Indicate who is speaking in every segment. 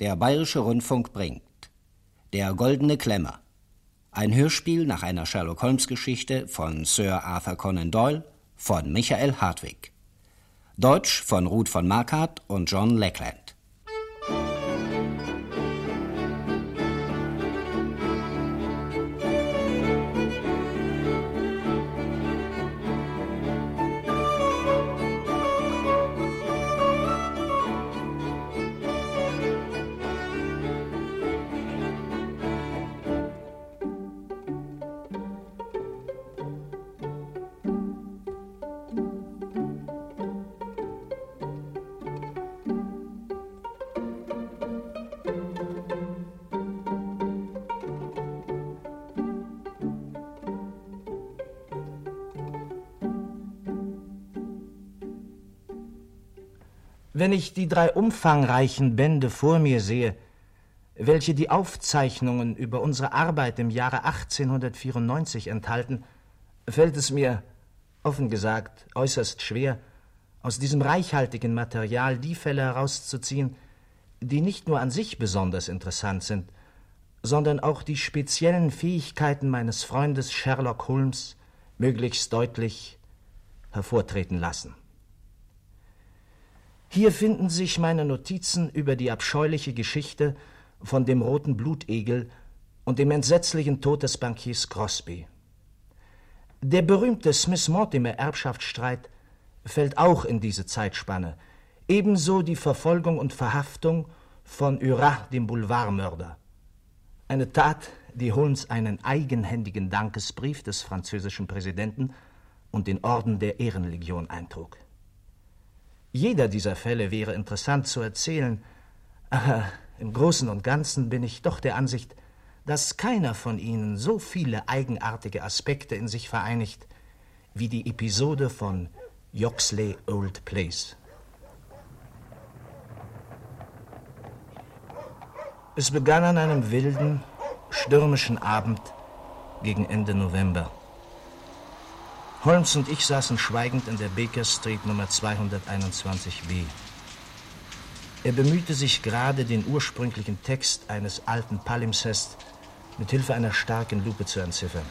Speaker 1: Der Bayerische Rundfunk bringt Der Goldene Klemmer. Ein Hörspiel nach einer Sherlock Holmes Geschichte von Sir Arthur Conan Doyle von Michael Hartwig. Deutsch von Ruth von Marquardt und John Lackland.
Speaker 2: Wenn ich die drei umfangreichen Bände vor mir sehe, welche die Aufzeichnungen über unsere Arbeit im Jahre 1894 enthalten, fällt es mir, offen gesagt, äußerst schwer, aus diesem reichhaltigen Material die Fälle herauszuziehen, die nicht nur an sich besonders interessant sind, sondern auch die speziellen Fähigkeiten meines Freundes Sherlock Holmes möglichst deutlich hervortreten lassen. Hier finden sich meine Notizen über die abscheuliche Geschichte von dem roten Blutegel und dem entsetzlichen Tod des Bankiers Crosby. Der berühmte Smith-Mortimer-Erbschaftsstreit fällt auch in diese Zeitspanne, ebenso die Verfolgung und Verhaftung von Urat, dem Boulevardmörder. Eine Tat, die Holmes einen eigenhändigen Dankesbrief des französischen Präsidenten und den Orden der Ehrenlegion eintrug. Jeder dieser Fälle wäre interessant zu erzählen, aber im Großen und Ganzen bin ich doch der Ansicht, dass keiner von ihnen so viele eigenartige Aspekte in sich vereinigt wie die Episode von Yoxley Old Place. Es begann an einem wilden, stürmischen Abend gegen Ende November. Holmes und ich saßen schweigend in der Baker Street Nummer 221b. Er bemühte sich gerade, den ursprünglichen Text eines alten Palimpsest mit Hilfe einer starken Lupe zu entziffern.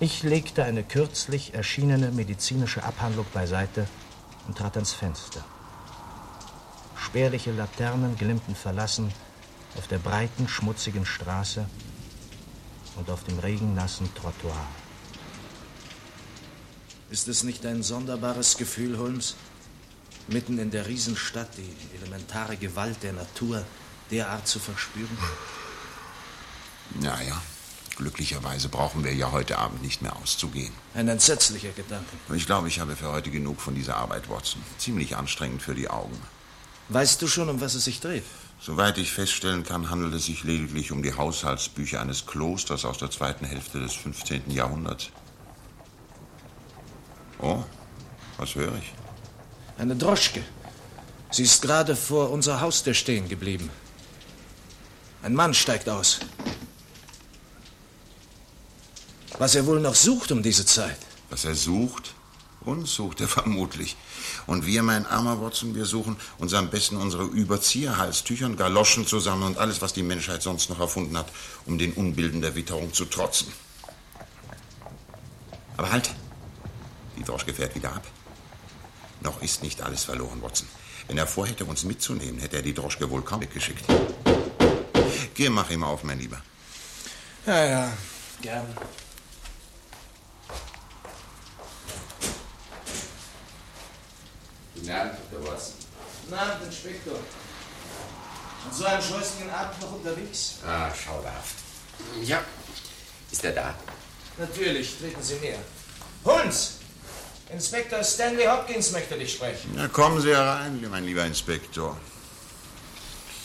Speaker 2: Ich legte eine kürzlich erschienene medizinische Abhandlung beiseite und trat ans Fenster. Spärliche Laternen glimmten verlassen auf der breiten, schmutzigen Straße und auf dem regennassen Trottoir.
Speaker 3: Ist es nicht ein sonderbares Gefühl, Holmes, mitten in der Riesenstadt die elementare Gewalt der Natur derart zu verspüren?
Speaker 4: Ja, ja. Glücklicherweise brauchen wir ja heute Abend nicht mehr auszugehen.
Speaker 3: Ein entsetzlicher Gedanke.
Speaker 4: Ich glaube, ich habe für heute genug von dieser Arbeit, Watson. Ziemlich anstrengend für die Augen.
Speaker 3: Weißt du schon, um was es sich dreht?
Speaker 4: Soweit ich feststellen kann, handelt es sich lediglich um die Haushaltsbücher eines Klosters aus der zweiten Hälfte des 15. Jahrhunderts. Oh, was höre ich?
Speaker 3: Eine Droschke. Sie ist gerade vor unserer Haustür stehen geblieben. Ein Mann steigt aus. Was er wohl noch sucht um diese Zeit?
Speaker 4: Was er sucht? Uns sucht er vermutlich. Und wir, mein armer Watson, wir suchen uns am besten unsere Überzieherhalstücher und Galoschen zusammen und alles, was die Menschheit sonst noch erfunden hat, um den Unbilden der Witterung zu trotzen. Aber halt! Die Droschke fährt wieder ab. Noch ist nicht alles verloren, Watson. Wenn er vorhätte, uns mitzunehmen, hätte er die Droschke wohl kaum weggeschickt. Geh, mach ihm auf, mein Lieber.
Speaker 3: Ja, ja, gern.
Speaker 5: Guten Abend, Dr. Watson.
Speaker 3: Guten Abend, Inspektor. An so einem scheußlichen Abend noch unterwegs?
Speaker 5: Ah, schauderhaft. Ja, ist er da?
Speaker 3: Natürlich, treten Sie näher. Holmes! Inspektor Stanley Hopkins möchte dich sprechen.
Speaker 4: Na, kommen Sie herein, mein lieber Inspektor.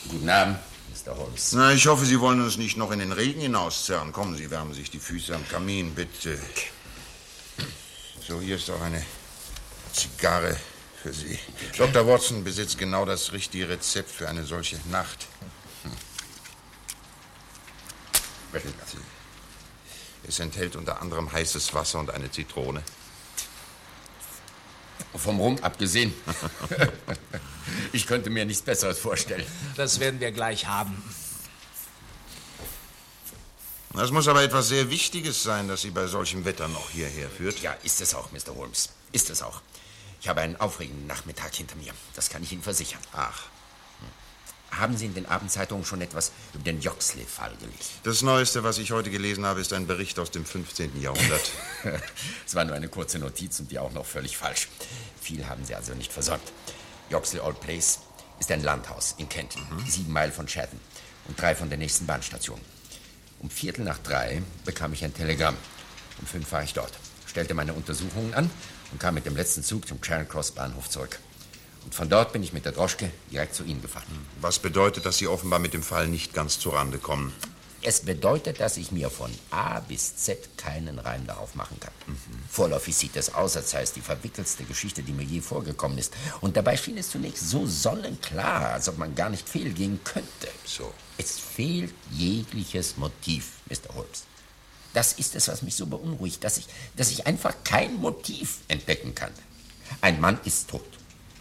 Speaker 5: Guten Abend, Mr. Holmes.
Speaker 4: Na, ich hoffe, Sie wollen uns nicht noch in den Regen hinauszerren. Kommen Sie, wärmen sich die Füße am Kamin, bitte. So, hier ist auch eine Zigarre für Sie. Dr. Watson besitzt genau das richtige Rezept für eine solche Nacht. Hm. Es enthält unter anderem heißes Wasser und eine Zitrone.
Speaker 5: Vom Rum abgesehen. ich könnte mir nichts Besseres vorstellen.
Speaker 3: Das werden wir gleich haben.
Speaker 4: Das muss aber etwas sehr Wichtiges sein, dass Sie bei solchem Wetter noch hierher führt.
Speaker 5: Ja, ist es auch, Mr. Holmes. Ist es auch. Ich habe einen aufregenden Nachmittag hinter mir. Das kann ich Ihnen versichern.
Speaker 4: Ach.
Speaker 5: Haben Sie in den Abendzeitungen schon etwas über den Joxley-Fall gelesen?
Speaker 4: Das Neueste, was ich heute gelesen habe, ist ein Bericht aus dem 15. Jahrhundert.
Speaker 5: es war nur eine kurze Notiz und die auch noch völlig falsch. Viel haben Sie also nicht versäumt. Joxley Old Place ist ein Landhaus in Kent, mhm. sieben Meilen von Chatham und drei von der nächsten Bahnstation. Um Viertel nach drei bekam ich ein Telegramm. Um fünf war ich dort, stellte meine Untersuchungen an und kam mit dem letzten Zug zum Charing Cross Bahnhof zurück. Und von dort bin ich mit der Droschke direkt zu Ihnen gefahren.
Speaker 4: Was bedeutet, dass Sie offenbar mit dem Fall nicht ganz zurande kommen?
Speaker 5: Es bedeutet, dass ich mir von A bis Z keinen Reim darauf machen kann. Mhm. Vorläufig sieht es aus, als sei es die verwickelste Geschichte, die mir je vorgekommen ist. Und dabei schien es zunächst so sonnenklar, als ob man gar nicht fehlgehen könnte.
Speaker 4: So.
Speaker 5: Es fehlt jegliches Motiv, Mr. Holmes. Das ist es, was mich so beunruhigt, dass ich, dass ich einfach kein Motiv entdecken kann. Ein Mann ist tot.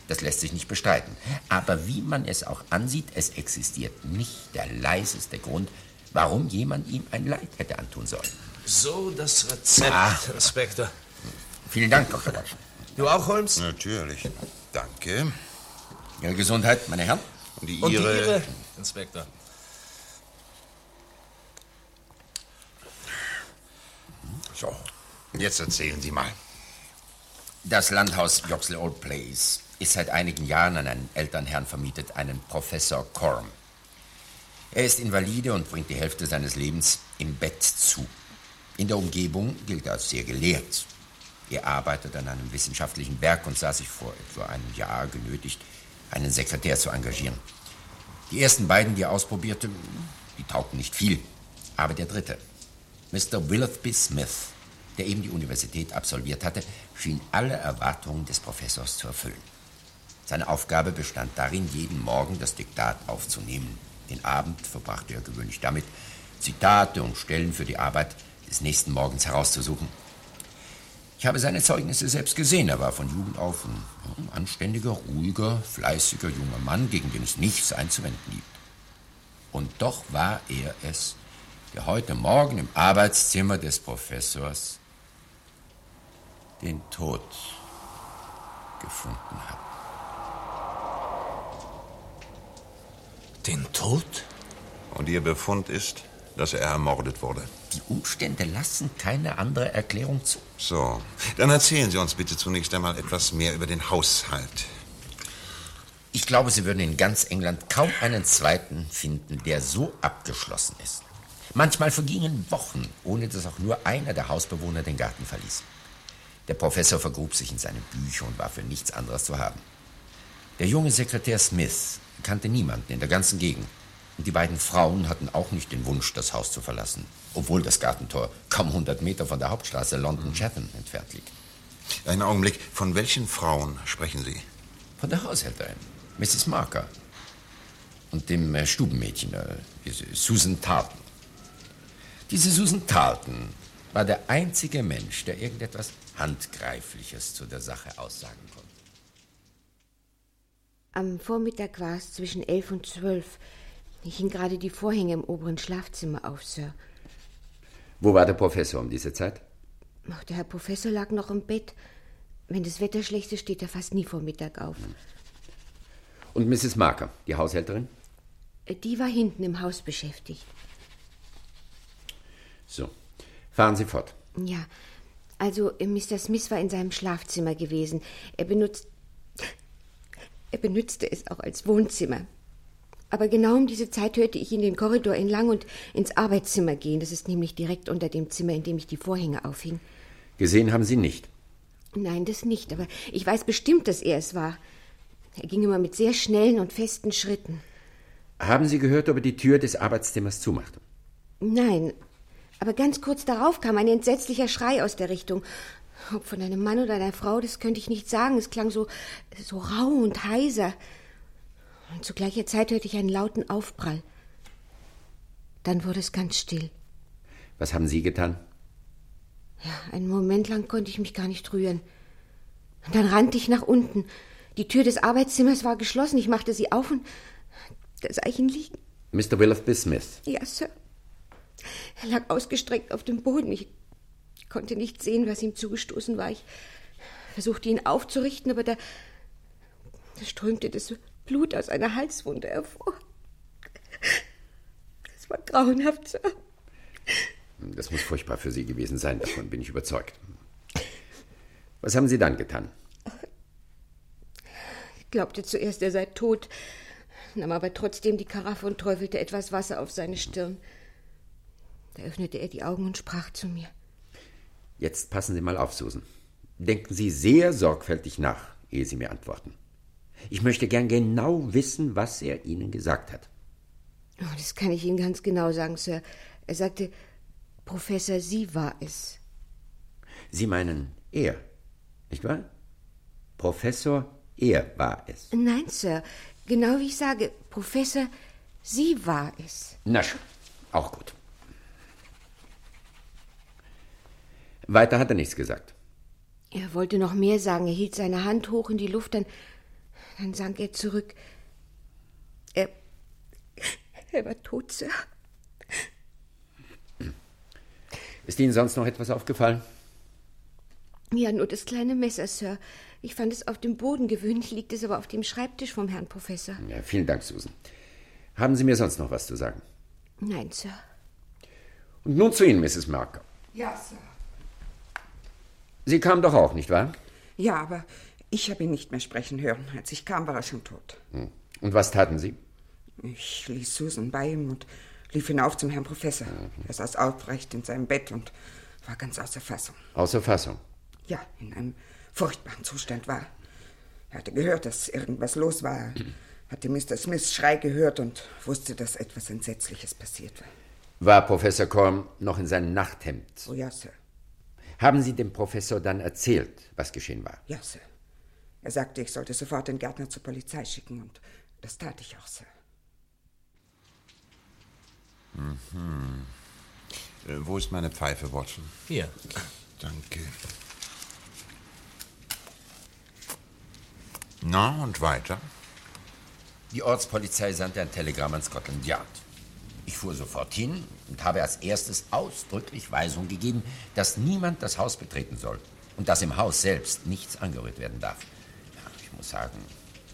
Speaker 5: Das lässt sich nicht bestreiten. Aber wie man es auch ansieht, es existiert nicht der leiseste Grund, warum jemand ihm ein Leid hätte antun sollen.
Speaker 3: So das Rezept, ah. Inspektor.
Speaker 5: Vielen Dank, Dr. Watson.
Speaker 3: Du auch, Holmes?
Speaker 4: Natürlich. Danke.
Speaker 5: Ihre Gesundheit, meine Herren.
Speaker 3: Und die Ihre, Und die Ihre Inspektor.
Speaker 4: So, jetzt erzählen Sie mal.
Speaker 5: Das Landhaus Yoxley Old Place ist seit einigen Jahren an einen Elternherrn vermietet, einen Professor Corm. Er ist Invalide und bringt die Hälfte seines Lebens im Bett zu. In der Umgebung gilt er als sehr gelehrt. Er arbeitet an einem wissenschaftlichen Werk und sah sich vor etwa einem Jahr genötigt, einen Sekretär zu engagieren. Die ersten beiden, die er ausprobierte, die taugten nicht viel. Aber der dritte, Mr. Willoughby Smith, der eben die Universität absolviert hatte, schien alle Erwartungen des Professors zu erfüllen. Seine Aufgabe bestand darin, jeden Morgen das Diktat aufzunehmen. Den Abend verbrachte er gewöhnlich damit, Zitate und Stellen für die Arbeit des nächsten Morgens herauszusuchen. Ich habe seine Zeugnisse selbst gesehen. Er war von Jugend auf ein anständiger, ruhiger, fleißiger junger Mann, gegen den es nichts einzuwenden gibt. Und doch war er es, der heute Morgen im Arbeitszimmer des Professors den Tod gefunden hat.
Speaker 3: Den Tod?
Speaker 4: Und Ihr Befund ist, dass er ermordet wurde.
Speaker 5: Die Umstände lassen keine andere Erklärung zu.
Speaker 4: So, dann erzählen Sie uns bitte zunächst einmal etwas mehr über den Haushalt.
Speaker 5: Ich glaube, Sie würden in ganz England kaum einen zweiten finden, der so abgeschlossen ist. Manchmal vergingen Wochen, ohne dass auch nur einer der Hausbewohner den Garten verließ. Der Professor vergrub sich in seine Bücher und war für nichts anderes zu haben. Der junge Sekretär Smith kannte niemanden in der ganzen Gegend. Und die beiden Frauen hatten auch nicht den Wunsch, das Haus zu verlassen, obwohl das Gartentor kaum 100 Meter von der Hauptstraße London-Chatham entfernt liegt.
Speaker 4: Einen Augenblick. Von welchen Frauen sprechen Sie?
Speaker 5: Von der Haushälterin, Mrs. Marker. Und dem äh, Stubenmädchen, äh, Susan Tarleton. Diese Susan Tarleton war der einzige Mensch, der irgendetwas Handgreifliches zu der Sache aussagen konnte.
Speaker 6: Am Vormittag war es zwischen elf und zwölf. Ich hing gerade die Vorhänge im oberen Schlafzimmer auf, Sir.
Speaker 5: Wo war der Professor um diese Zeit?
Speaker 6: Ach, der Herr Professor lag noch im Bett. Wenn das Wetter schlecht ist, steht er fast nie vor Mittag auf.
Speaker 5: Und Mrs. Marker, die Haushälterin?
Speaker 6: Äh, die war hinten im Haus beschäftigt.
Speaker 5: So, fahren Sie fort.
Speaker 6: Ja, also äh, Mr. Smith war in seinem Schlafzimmer gewesen. Er benutzt er benützte es auch als Wohnzimmer. Aber genau um diese Zeit hörte ich ihn den Korridor entlang und ins Arbeitszimmer gehen. Das ist nämlich direkt unter dem Zimmer, in dem ich die Vorhänge aufhing.
Speaker 5: Gesehen haben Sie nicht?
Speaker 6: Nein, das nicht, aber ich weiß bestimmt, dass er es war. Er ging immer mit sehr schnellen und festen Schritten.
Speaker 5: Haben Sie gehört, ob er die Tür des Arbeitszimmers zumachte?
Speaker 6: Nein, aber ganz kurz darauf kam ein entsetzlicher Schrei aus der Richtung. Ob von einem Mann oder einer Frau, das könnte ich nicht sagen. Es klang so, so rau und heiser. Und zu gleicher Zeit hörte ich einen lauten Aufprall. Dann wurde es ganz still.
Speaker 5: Was haben Sie getan?
Speaker 6: Ja, einen Moment lang konnte ich mich gar nicht rühren. Und dann rannte ich nach unten. Die Tür des Arbeitszimmers war geschlossen. Ich machte sie auf und da sah ich ihn liegen.
Speaker 5: Mr. Willoughby Smith.
Speaker 6: Ja, Sir. Er lag ausgestreckt auf dem Boden. Ich konnte nicht sehen, was ihm zugestoßen war. Ich versuchte ihn aufzurichten, aber da, da strömte das Blut aus einer Halswunde hervor. Das war grauenhaft, Sir.
Speaker 5: Das muss furchtbar für Sie gewesen sein, davon bin ich überzeugt. Was haben Sie dann getan?
Speaker 6: Ich glaubte zuerst, er sei tot, nahm aber trotzdem die Karaffe und träufelte etwas Wasser auf seine Stirn. Da öffnete er die Augen und sprach zu mir.
Speaker 5: Jetzt passen Sie mal auf, Susan. Denken Sie sehr sorgfältig nach, ehe Sie mir antworten. Ich möchte gern genau wissen, was er Ihnen gesagt hat.
Speaker 6: Oh, das kann ich Ihnen ganz genau sagen, Sir. Er sagte, Professor, Sie war es.
Speaker 5: Sie meinen er, nicht wahr? Professor, er war es.
Speaker 6: Nein, Sir. Genau wie ich sage, Professor, Sie war es.
Speaker 5: Na schön, auch gut. Weiter hat er nichts gesagt.
Speaker 6: Er wollte noch mehr sagen. Er hielt seine Hand hoch in die Luft, dann, dann sank er zurück. Er, er war tot, Sir.
Speaker 5: Ist Ihnen sonst noch etwas aufgefallen?
Speaker 6: Ja, nur das kleine Messer, Sir. Ich fand es auf dem Boden. Gewöhnlich liegt es aber auf dem Schreibtisch vom Herrn Professor.
Speaker 5: Ja, vielen Dank, Susan. Haben Sie mir sonst noch was zu sagen?
Speaker 6: Nein, Sir.
Speaker 5: Und nun zu Ihnen, Mrs. Marker.
Speaker 7: Ja, Sir.
Speaker 5: Sie kamen doch auch, nicht wahr?
Speaker 7: Ja, aber ich habe ihn nicht mehr sprechen hören. Als ich kam, war er schon tot.
Speaker 5: Hm. Und was taten Sie?
Speaker 7: Ich ließ Susan bei ihm und lief hinauf zum Herrn Professor. Er saß aufrecht in seinem Bett und war ganz außer Fassung.
Speaker 5: Außer Fassung?
Speaker 7: Ja, in einem furchtbaren Zustand war. Er hatte gehört, dass irgendwas los war. Hatte Mr. Smiths Schrei gehört und wusste, dass etwas Entsetzliches passiert war.
Speaker 5: War Professor Korn noch in seinem Nachthemd?
Speaker 7: Oh ja, Sir.
Speaker 5: Haben Sie dem Professor dann erzählt, was geschehen war?
Speaker 7: Ja, Sir. Er sagte, ich sollte sofort den Gärtner zur Polizei schicken und das tat ich auch, Sir.
Speaker 4: Mhm. Äh, wo ist meine Pfeife, Watson?
Speaker 3: Hier.
Speaker 4: Danke. Na, und weiter?
Speaker 5: Die Ortspolizei sandte ein Telegramm an Scotland Yard. Ich fuhr sofort hin und habe als erstes ausdrücklich Weisung gegeben, dass niemand das Haus betreten soll und dass im Haus selbst nichts angerührt werden darf. Ja, ich muss sagen,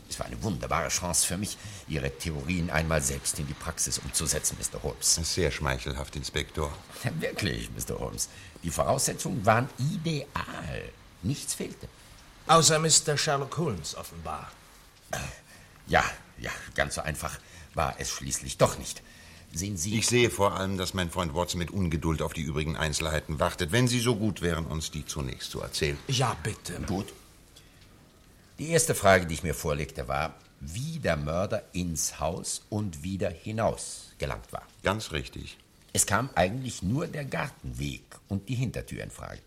Speaker 5: es war eine wunderbare Chance für mich, Ihre Theorien einmal selbst in die Praxis umzusetzen, Mr. Holmes.
Speaker 4: Sehr schmeichelhaft, Inspektor.
Speaker 5: Ja, wirklich, Mr. Holmes. Die Voraussetzungen waren ideal. Nichts fehlte.
Speaker 3: Außer Mr. Sherlock Holmes offenbar.
Speaker 5: Ja, ja, ganz so einfach war es schließlich doch nicht. Sehen Sie.
Speaker 4: Ich sehe vor allem, dass mein Freund Watson mit Ungeduld auf die übrigen Einzelheiten wartet, wenn Sie so gut wären, uns die zunächst zu erzählen.
Speaker 3: Ja, bitte.
Speaker 5: Gut. Die erste Frage, die ich mir vorlegte, war, wie der Mörder ins Haus und wieder hinaus gelangt war.
Speaker 4: Ganz richtig.
Speaker 5: Es kam eigentlich nur der Gartenweg und die Hintertür in Frage.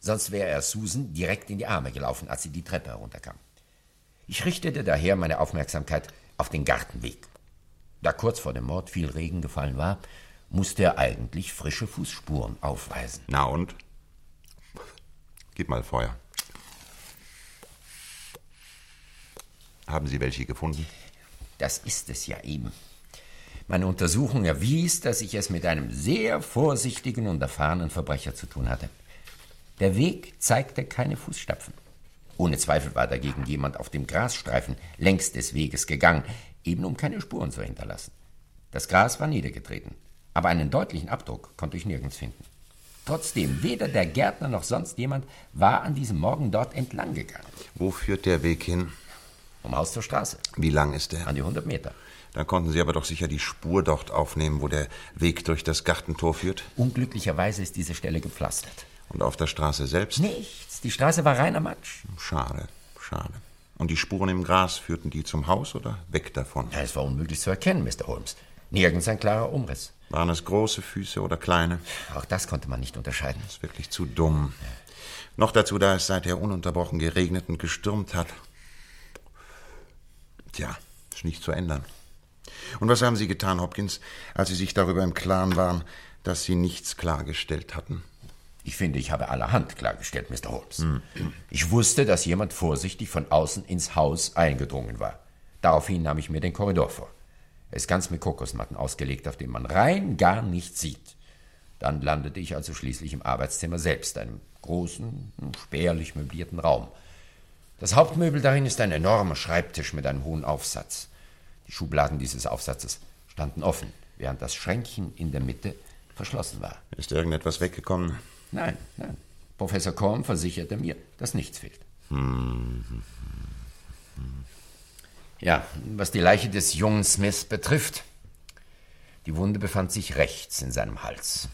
Speaker 5: Sonst wäre er Susan direkt in die Arme gelaufen, als sie die Treppe herunterkam. Ich richtete daher meine Aufmerksamkeit auf den Gartenweg. Da kurz vor dem Mord viel Regen gefallen war, musste er eigentlich frische Fußspuren aufweisen.
Speaker 4: Na und? Gib mal Feuer. Haben Sie welche gefunden?
Speaker 5: Das ist es ja eben. Meine Untersuchung erwies, dass ich es mit einem sehr vorsichtigen und erfahrenen Verbrecher zu tun hatte. Der Weg zeigte keine Fußstapfen. Ohne Zweifel war dagegen jemand auf dem Grasstreifen längs des Weges gegangen, eben um keine Spuren zu hinterlassen. Das Gras war niedergetreten, aber einen deutlichen Abdruck konnte ich nirgends finden. Trotzdem, weder der Gärtner noch sonst jemand war an diesem Morgen dort entlang gegangen.
Speaker 4: Wo führt der Weg hin?
Speaker 5: Vom Haus zur Straße.
Speaker 4: Wie lang ist der?
Speaker 5: An die 100 Meter.
Speaker 4: Dann konnten Sie aber doch sicher die Spur dort aufnehmen, wo der Weg durch das Gartentor führt.
Speaker 5: Unglücklicherweise ist diese Stelle gepflastert.
Speaker 4: Und auf der Straße selbst?
Speaker 5: Nichts. Die Straße war reiner Matsch.
Speaker 4: Schade, schade. Und die Spuren im Gras führten die zum Haus oder weg davon?
Speaker 5: Ja, es war unmöglich zu erkennen, Mr. Holmes. Nirgends ein klarer Umriss.
Speaker 4: Waren es große Füße oder kleine?
Speaker 5: Auch das konnte man nicht unterscheiden.
Speaker 4: Das ist wirklich zu dumm. Noch dazu, da es seither ununterbrochen geregnet und gestürmt hat. Tja, ist nicht zu ändern. Und was haben Sie getan, Hopkins, als Sie sich darüber im Klaren waren, dass Sie nichts klargestellt hatten?
Speaker 5: Ich finde, ich habe allerhand klargestellt, Mr. Holmes. Ich wusste, dass jemand vorsichtig von außen ins Haus eingedrungen war. Daraufhin nahm ich mir den Korridor vor. Er ist ganz mit Kokosmatten ausgelegt, auf dem man rein gar nichts sieht. Dann landete ich also schließlich im Arbeitszimmer selbst, einem großen, spärlich möblierten Raum. Das Hauptmöbel darin ist ein enormer Schreibtisch mit einem hohen Aufsatz. Die Schubladen dieses Aufsatzes standen offen, während das Schränkchen in der Mitte verschlossen war.
Speaker 4: Ist irgendetwas weggekommen?
Speaker 5: Nein, nein. Professor Korn versicherte mir, dass nichts fehlt.
Speaker 4: Hm.
Speaker 5: Ja, was die Leiche des jungen Smith betrifft. Die Wunde befand sich rechts in seinem Hals.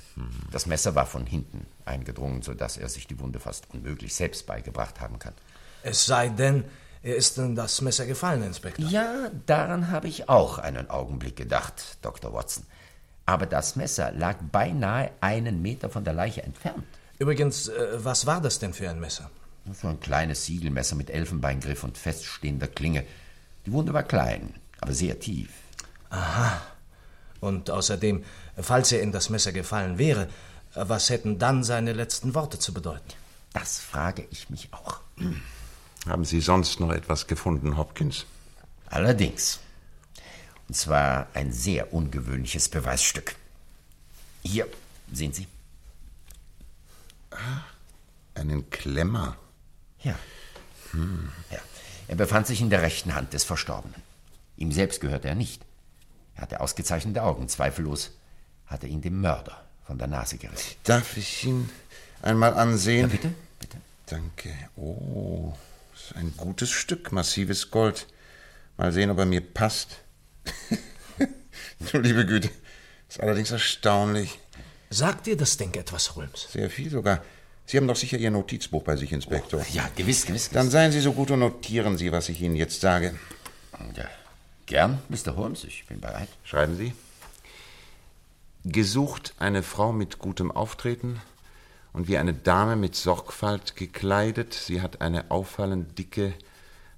Speaker 5: Das Messer war von hinten eingedrungen, sodass er sich die Wunde fast unmöglich selbst beigebracht haben kann.
Speaker 2: Es sei denn, er ist in das Messer gefallen, Inspektor.
Speaker 5: Ja, daran habe ich auch einen Augenblick gedacht, Dr. Watson. Aber das Messer lag beinahe einen Meter von der Leiche entfernt.
Speaker 2: Übrigens, äh, was war das denn für ein Messer?
Speaker 5: So ein kleines Siegelmesser mit Elfenbeingriff und feststehender Klinge. Die Wunde war klein, aber sehr tief.
Speaker 2: Aha. Und außerdem, falls er in das Messer gefallen wäre, was hätten dann seine letzten Worte zu bedeuten?
Speaker 5: Das frage ich mich auch.
Speaker 4: Haben Sie sonst noch etwas gefunden, Hopkins?
Speaker 5: Allerdings. Und zwar ein sehr ungewöhnliches Beweisstück. Hier, sehen Sie.
Speaker 4: Einen Klemmer.
Speaker 5: Ja. ja. Er befand sich in der rechten Hand des Verstorbenen. Ihm selbst gehörte er nicht. Er hatte ausgezeichnete Augen. Zweifellos hat er ihn dem Mörder von der Nase gerissen.
Speaker 4: Darf ich ihn einmal ansehen?
Speaker 5: Ja, bitte, bitte.
Speaker 4: Danke. Oh, das ist ein gutes Stück, massives Gold. Mal sehen, ob er mir passt. Du liebe Güte, ist allerdings erstaunlich.
Speaker 2: Sagt dir das Ding etwas, Holmes?
Speaker 4: Sehr viel sogar. Sie haben doch sicher Ihr Notizbuch bei sich, Inspektor.
Speaker 5: Oh, ja, gewiss, gewiss.
Speaker 4: Dann seien Sie so gut und notieren Sie, was ich Ihnen jetzt sage.
Speaker 5: Ja, gern, Mr. Holmes, ich bin bereit.
Speaker 4: Schreiben Sie. Gesucht eine Frau mit gutem Auftreten und wie eine Dame mit Sorgfalt gekleidet. Sie hat eine auffallend dicke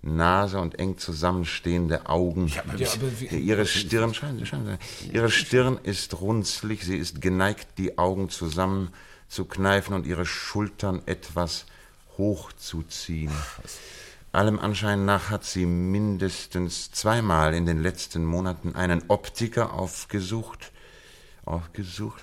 Speaker 4: Nase und eng zusammenstehende Augen.
Speaker 5: Ja, aber wie-
Speaker 4: ihre Stirn, schauen Sie, schauen Sie. Ihre Stirn ist runzlig, sie ist geneigt, die Augen zusammenzukneifen und ihre Schultern etwas hochzuziehen. Allem Anschein nach hat sie mindestens zweimal in den letzten Monaten einen Optiker aufgesucht. Aufgesucht.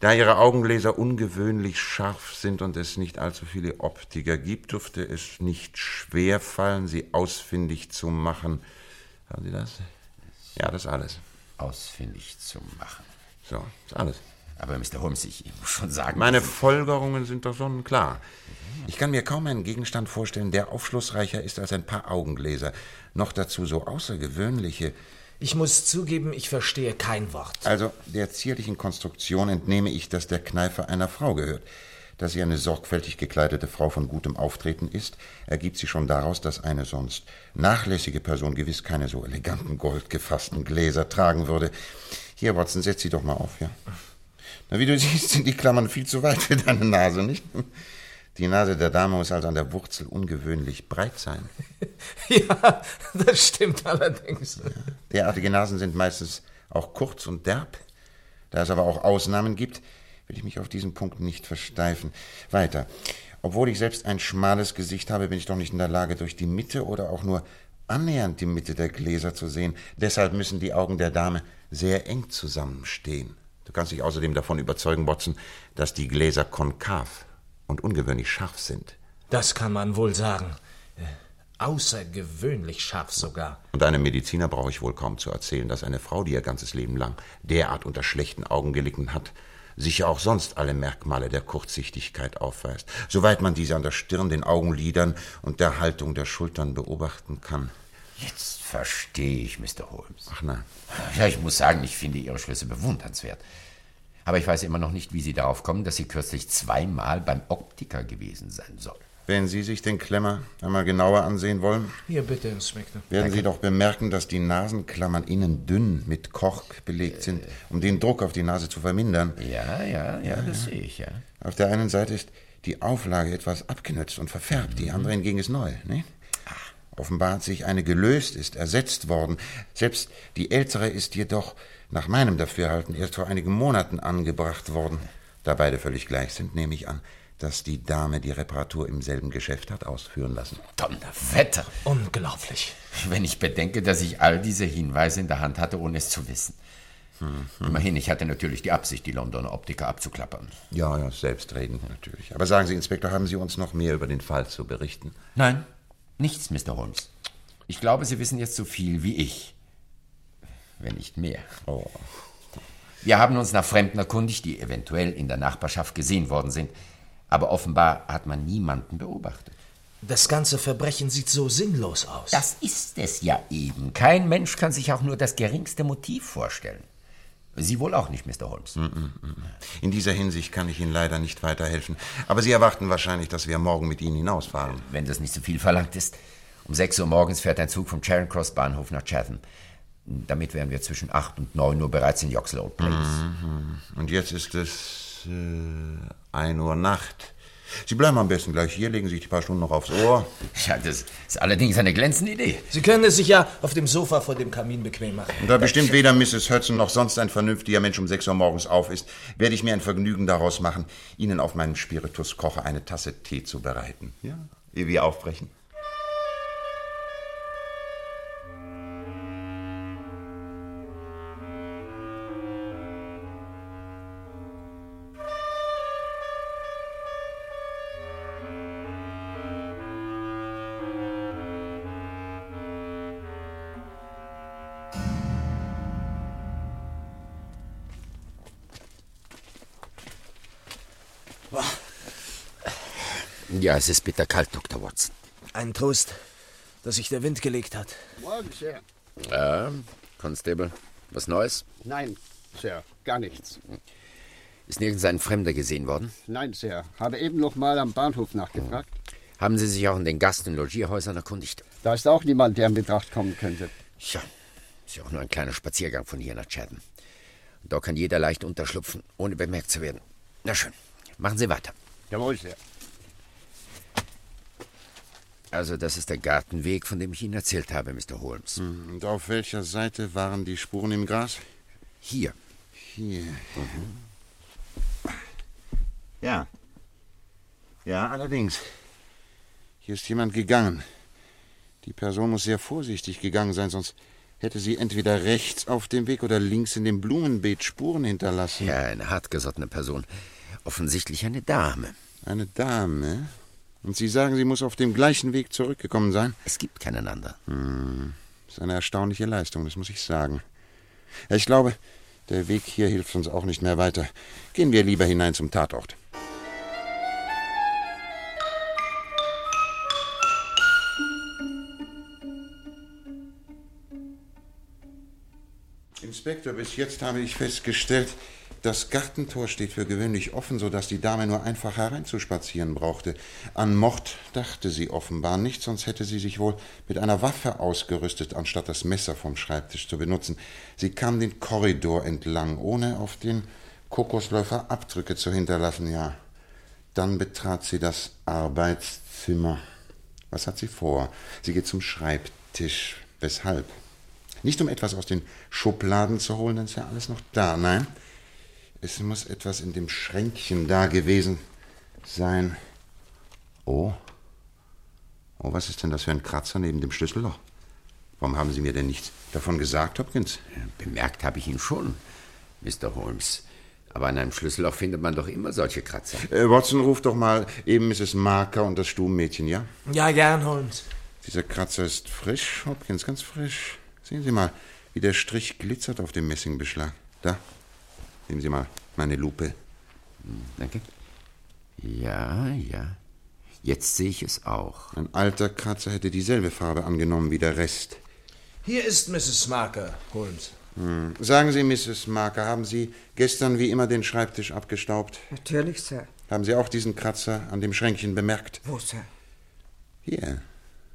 Speaker 4: Da ihre Augengläser ungewöhnlich scharf sind und es nicht allzu viele Optiker gibt, dürfte es nicht schwer fallen, sie ausfindig zu machen. Haben Sie das? Ja, das ist alles.
Speaker 5: Ausfindig zu machen.
Speaker 4: So, das ist alles.
Speaker 5: Aber Mr. Holmes, ich muss schon sagen.
Speaker 4: Meine Folgerungen sind doch sonnenklar. Ich kann mir kaum einen Gegenstand vorstellen, der aufschlussreicher ist als ein paar Augengläser. Noch dazu so außergewöhnliche.
Speaker 2: Ich muss zugeben, ich verstehe kein Wort.
Speaker 4: Also der zierlichen Konstruktion entnehme ich, dass der Kneifer einer Frau gehört. Dass sie eine sorgfältig gekleidete Frau von gutem Auftreten ist, ergibt sich schon daraus, dass eine sonst nachlässige Person gewiss keine so eleganten goldgefassten Gläser tragen würde. Hier, Watson, setz sie doch mal auf, ja? Na, wie du siehst, sind die Klammern viel zu weit für deine Nase, nicht? Die Nase der Dame muss also an der Wurzel ungewöhnlich breit sein.
Speaker 2: Ja, das stimmt allerdings.
Speaker 4: Derartige Nasen sind meistens auch kurz und derb. Da es aber auch Ausnahmen gibt, will ich mich auf diesen Punkt nicht versteifen. Weiter. Obwohl ich selbst ein schmales Gesicht habe, bin ich doch nicht in der Lage, durch die Mitte oder auch nur annähernd die Mitte der Gläser zu sehen. Deshalb müssen die Augen der Dame sehr eng zusammenstehen. Du kannst dich außerdem davon überzeugen, Watson, dass die Gläser konkav und ungewöhnlich scharf sind.
Speaker 2: Das kann man wohl sagen. Äh, Außergewöhnlich scharf sogar.
Speaker 4: Und einem Mediziner brauche ich wohl kaum zu erzählen, dass eine Frau, die ihr ganzes Leben lang derart unter schlechten Augen gelitten hat, sicher auch sonst alle Merkmale der Kurzsichtigkeit aufweist, soweit man diese an der Stirn, den Augenlidern und der Haltung der Schultern beobachten kann.
Speaker 5: Jetzt verstehe ich, Mr. Holmes.
Speaker 4: Ach na,
Speaker 5: Ja, ich muss sagen, ich finde Ihre Schlüsse bewundernswert. Aber ich weiß immer noch nicht, wie Sie darauf kommen, dass Sie kürzlich zweimal beim Optiker gewesen sein soll.
Speaker 4: wenn Sie sich den Klemmer einmal genauer ansehen wollen,
Speaker 2: Hier bitte, Inspektor.
Speaker 4: werden Sie doch bemerken, dass die Nasenklammern innen dünn mit Kork belegt sind, um den Druck auf die Nase zu vermindern.
Speaker 5: Ja, ja, ja, das sehe ich, ja.
Speaker 4: Auf der einen Seite ist die Auflage etwas abgenützt und verfärbt, die andere hingegen ist neu. Ne? Offenbar hat sich eine gelöst, ist ersetzt worden. Selbst die ältere ist jedoch nach meinem Dafürhalten erst vor einigen Monaten angebracht worden. Da beide völlig gleich sind, nehme ich an, dass die Dame die Reparatur im selben Geschäft hat ausführen lassen.
Speaker 5: Donnerwetter!
Speaker 2: Unglaublich.
Speaker 5: Wenn ich bedenke, dass ich all diese Hinweise in der Hand hatte, ohne es zu wissen.
Speaker 4: Hm,
Speaker 5: Immerhin, ich hatte natürlich die Absicht, die Londoner Optiker abzuklappern.
Speaker 4: Ja, ja, selbstredend natürlich. Aber sagen Sie, Inspektor, haben Sie uns noch mehr über den Fall zu berichten?
Speaker 5: Nein, nichts, Mr. Holmes. Ich glaube, Sie wissen jetzt so viel wie ich. Wenn nicht mehr.
Speaker 4: Oh.
Speaker 5: Wir haben uns nach Fremden erkundigt, die eventuell in der Nachbarschaft gesehen worden sind. Aber offenbar hat man niemanden beobachtet.
Speaker 2: Das ganze Verbrechen sieht so sinnlos aus.
Speaker 5: Das ist es ja eben. Kein Mensch kann sich auch nur das geringste Motiv vorstellen. Sie wohl auch nicht, Mr. Holmes.
Speaker 4: In dieser Hinsicht kann ich Ihnen leider nicht weiterhelfen. Aber Sie erwarten wahrscheinlich, dass wir morgen mit Ihnen hinausfahren.
Speaker 5: Wenn das nicht zu viel verlangt ist. Um 6 Uhr morgens fährt ein Zug vom Charing Cross Bahnhof nach Chatham. Damit wären wir zwischen 8 und 9 Uhr bereits in Yoxle Old Place.
Speaker 4: Mhm. Und jetzt ist es äh, 1 Uhr Nacht. Sie bleiben am besten gleich hier, legen sich die paar Stunden noch aufs Ohr.
Speaker 5: Ja, das ist allerdings eine glänzende Idee.
Speaker 2: Sie können es sich ja auf dem Sofa vor dem Kamin bequem machen.
Speaker 4: Und da bestimmt weder Mrs. Hudson noch sonst ein vernünftiger Mensch um 6 Uhr morgens auf ist, werde ich mir ein Vergnügen daraus machen, Ihnen auf meinem Spirituskocher eine Tasse Tee zu bereiten. Ja, ehe wir aufbrechen.
Speaker 5: Ja, es ist bitterkalt, Dr. Watson.
Speaker 2: Ein Trost, dass sich der Wind gelegt hat.
Speaker 8: Morgen, Sir.
Speaker 5: Ja, Constable, was Neues?
Speaker 8: Nein, Sir, gar nichts.
Speaker 5: Ist nirgends ein Fremder gesehen worden?
Speaker 8: Nein, Sir. Habe eben noch mal am Bahnhof nachgefragt.
Speaker 5: Haben Sie sich auch in den Gast- und Logierhäusern erkundigt?
Speaker 8: Da ist auch niemand, der in Betracht kommen könnte.
Speaker 5: Tja, ist ja auch nur ein kleiner Spaziergang von hier nach Chatham. Und da kann jeder leicht unterschlupfen, ohne bemerkt zu werden. Na schön, machen Sie weiter.
Speaker 8: Jawohl, Sir.
Speaker 5: Also, das ist der Gartenweg, von dem ich Ihnen erzählt habe, Mr. Holmes.
Speaker 4: Und auf welcher Seite waren die Spuren im Gras?
Speaker 5: Hier.
Speaker 4: Hier. Ja. Ja, allerdings. Hier ist jemand gegangen. Die Person muss sehr vorsichtig gegangen sein, sonst hätte sie entweder rechts auf dem Weg oder links in dem Blumenbeet Spuren hinterlassen.
Speaker 5: Ja, eine hartgesottene Person. Offensichtlich eine Dame.
Speaker 4: Eine Dame? Und Sie sagen, sie muss auf dem gleichen Weg zurückgekommen sein?
Speaker 5: Es gibt keinen anderen.
Speaker 4: Hm. Das ist eine erstaunliche Leistung, das muss ich sagen. Ich glaube, der Weg hier hilft uns auch nicht mehr weiter. Gehen wir lieber hinein zum Tatort. Inspektor, bis jetzt habe ich festgestellt, das Gartentor steht für gewöhnlich offen, sodass die Dame nur einfach hereinzuspazieren brauchte. An Mord dachte sie offenbar nicht, sonst hätte sie sich wohl mit einer Waffe ausgerüstet, anstatt das Messer vom Schreibtisch zu benutzen. Sie kam den Korridor entlang, ohne auf den Kokosläufer Abdrücke zu hinterlassen, ja. Dann betrat sie das Arbeitszimmer. Was hat sie vor? Sie geht zum Schreibtisch. Weshalb? Nicht um etwas aus den Schubladen zu holen, dann ist ja alles noch da. Nein, es muss etwas in dem Schränkchen da gewesen sein. Oh. Oh, was ist denn das für ein Kratzer neben dem Schlüsselloch? Warum haben Sie mir denn nichts davon gesagt, Hopkins?
Speaker 5: Bemerkt habe ich ihn schon, Mr. Holmes. Aber an einem Schlüsselloch findet man doch immer solche Kratzer.
Speaker 4: Äh, Watson, ruft doch mal eben Mrs. Marker und das Stubenmädchen, ja?
Speaker 2: Ja, gern, Holmes.
Speaker 4: Dieser Kratzer ist frisch, Hopkins, ganz frisch. Sehen Sie mal, wie der Strich glitzert auf dem Messingbeschlag. Da. Nehmen Sie mal meine Lupe.
Speaker 5: Danke. Ja, ja. Jetzt sehe ich es auch.
Speaker 4: Ein alter Kratzer hätte dieselbe Farbe angenommen wie der Rest.
Speaker 2: Hier ist Mrs. Marker, Holmes.
Speaker 4: Hm. Sagen Sie, Mrs. Marker, haben Sie gestern wie immer den Schreibtisch abgestaubt?
Speaker 7: Natürlich, Sir.
Speaker 4: Haben Sie auch diesen Kratzer an dem Schränkchen bemerkt?
Speaker 7: Wo, Sir?
Speaker 4: Hier.